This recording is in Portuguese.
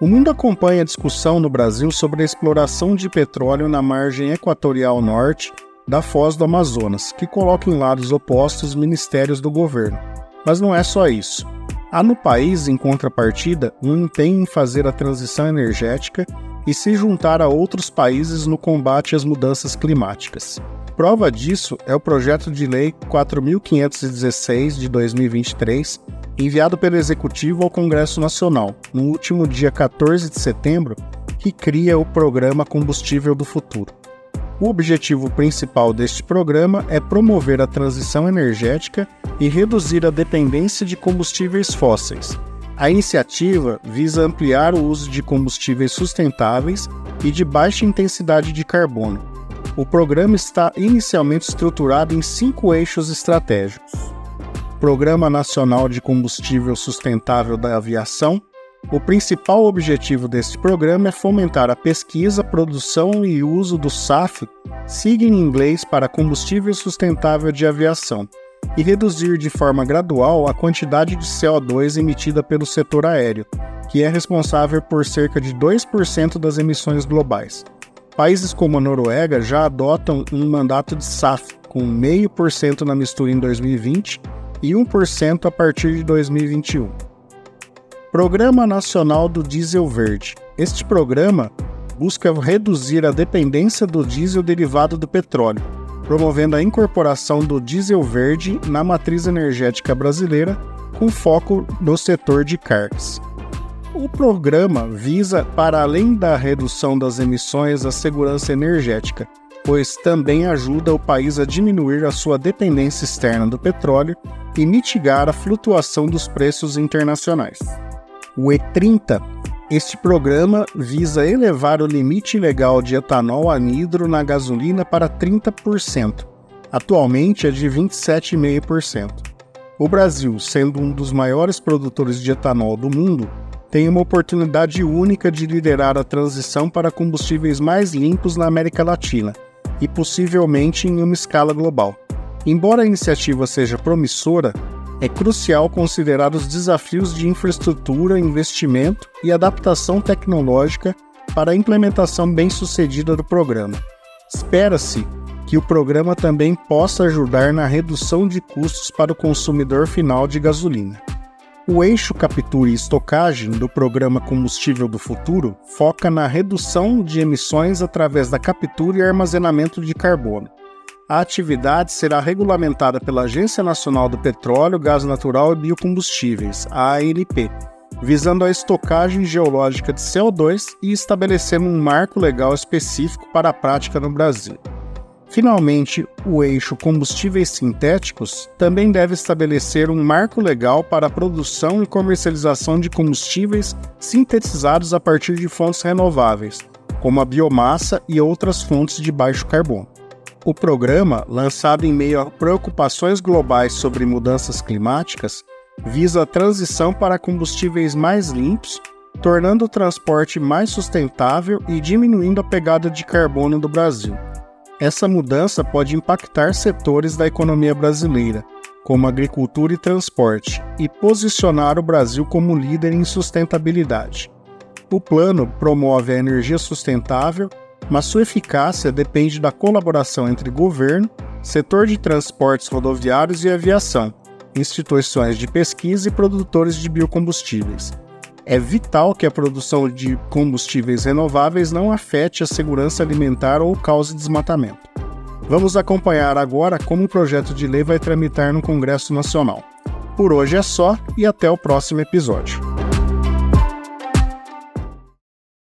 O mundo acompanha a discussão no Brasil sobre a exploração de petróleo na margem equatorial norte da Foz do Amazonas, que coloca em lados opostos ministérios do governo. Mas não é só isso. Há no país, em contrapartida, um empenho em fazer a transição energética e se juntar a outros países no combate às mudanças climáticas. Prova disso é o projeto de lei 4516 de 2023, enviado pelo Executivo ao Congresso Nacional, no último dia 14 de setembro, que cria o Programa Combustível do Futuro. O objetivo principal deste programa é promover a transição energética e reduzir a dependência de combustíveis fósseis. A iniciativa visa ampliar o uso de combustíveis sustentáveis e de baixa intensidade de carbono. O programa está inicialmente estruturado em cinco eixos estratégicos Programa Nacional de Combustível Sustentável da Aviação, o principal objetivo deste programa é fomentar a pesquisa, produção e uso do SAF, sigla em inglês para Combustível Sustentável de Aviação, e reduzir de forma gradual a quantidade de CO2 emitida pelo setor aéreo, que é responsável por cerca de 2% das emissões globais. Países como a Noruega já adotam um mandato de SAF, com 0,5% na mistura em 2020 e 1% a partir de 2021. Programa Nacional do Diesel Verde. Este programa busca reduzir a dependência do diesel derivado do petróleo, promovendo a incorporação do diesel verde na matriz energética brasileira, com foco no setor de cargas. O programa visa, para além da redução das emissões, a segurança energética, pois também ajuda o país a diminuir a sua dependência externa do petróleo e mitigar a flutuação dos preços internacionais. O E30, este programa visa elevar o limite legal de etanol anidro na gasolina para 30%. Atualmente é de 27,5%. O Brasil, sendo um dos maiores produtores de etanol do mundo, tem uma oportunidade única de liderar a transição para combustíveis mais limpos na América Latina e possivelmente em uma escala global. Embora a iniciativa seja promissora, é crucial considerar os desafios de infraestrutura, investimento e adaptação tecnológica para a implementação bem-sucedida do programa. Espera-se que o programa também possa ajudar na redução de custos para o consumidor final de gasolina. O eixo captura e estocagem do programa Combustível do Futuro foca na redução de emissões através da captura e armazenamento de carbono a atividade será regulamentada pela Agência Nacional do Petróleo, Gás Natural e Biocombustíveis, ANP, visando a estocagem geológica de CO2 e estabelecendo um marco legal específico para a prática no Brasil. Finalmente, o eixo combustíveis sintéticos também deve estabelecer um marco legal para a produção e comercialização de combustíveis sintetizados a partir de fontes renováveis, como a biomassa e outras fontes de baixo carbono. O programa, lançado em meio a preocupações globais sobre mudanças climáticas, visa a transição para combustíveis mais limpos, tornando o transporte mais sustentável e diminuindo a pegada de carbono do Brasil. Essa mudança pode impactar setores da economia brasileira, como agricultura e transporte, e posicionar o Brasil como líder em sustentabilidade. O plano promove a energia sustentável mas sua eficácia depende da colaboração entre governo, setor de transportes rodoviários e aviação, instituições de pesquisa e produtores de biocombustíveis. É vital que a produção de combustíveis renováveis não afete a segurança alimentar ou cause desmatamento. Vamos acompanhar agora como o projeto de lei vai tramitar no Congresso Nacional. Por hoje é só e até o próximo episódio.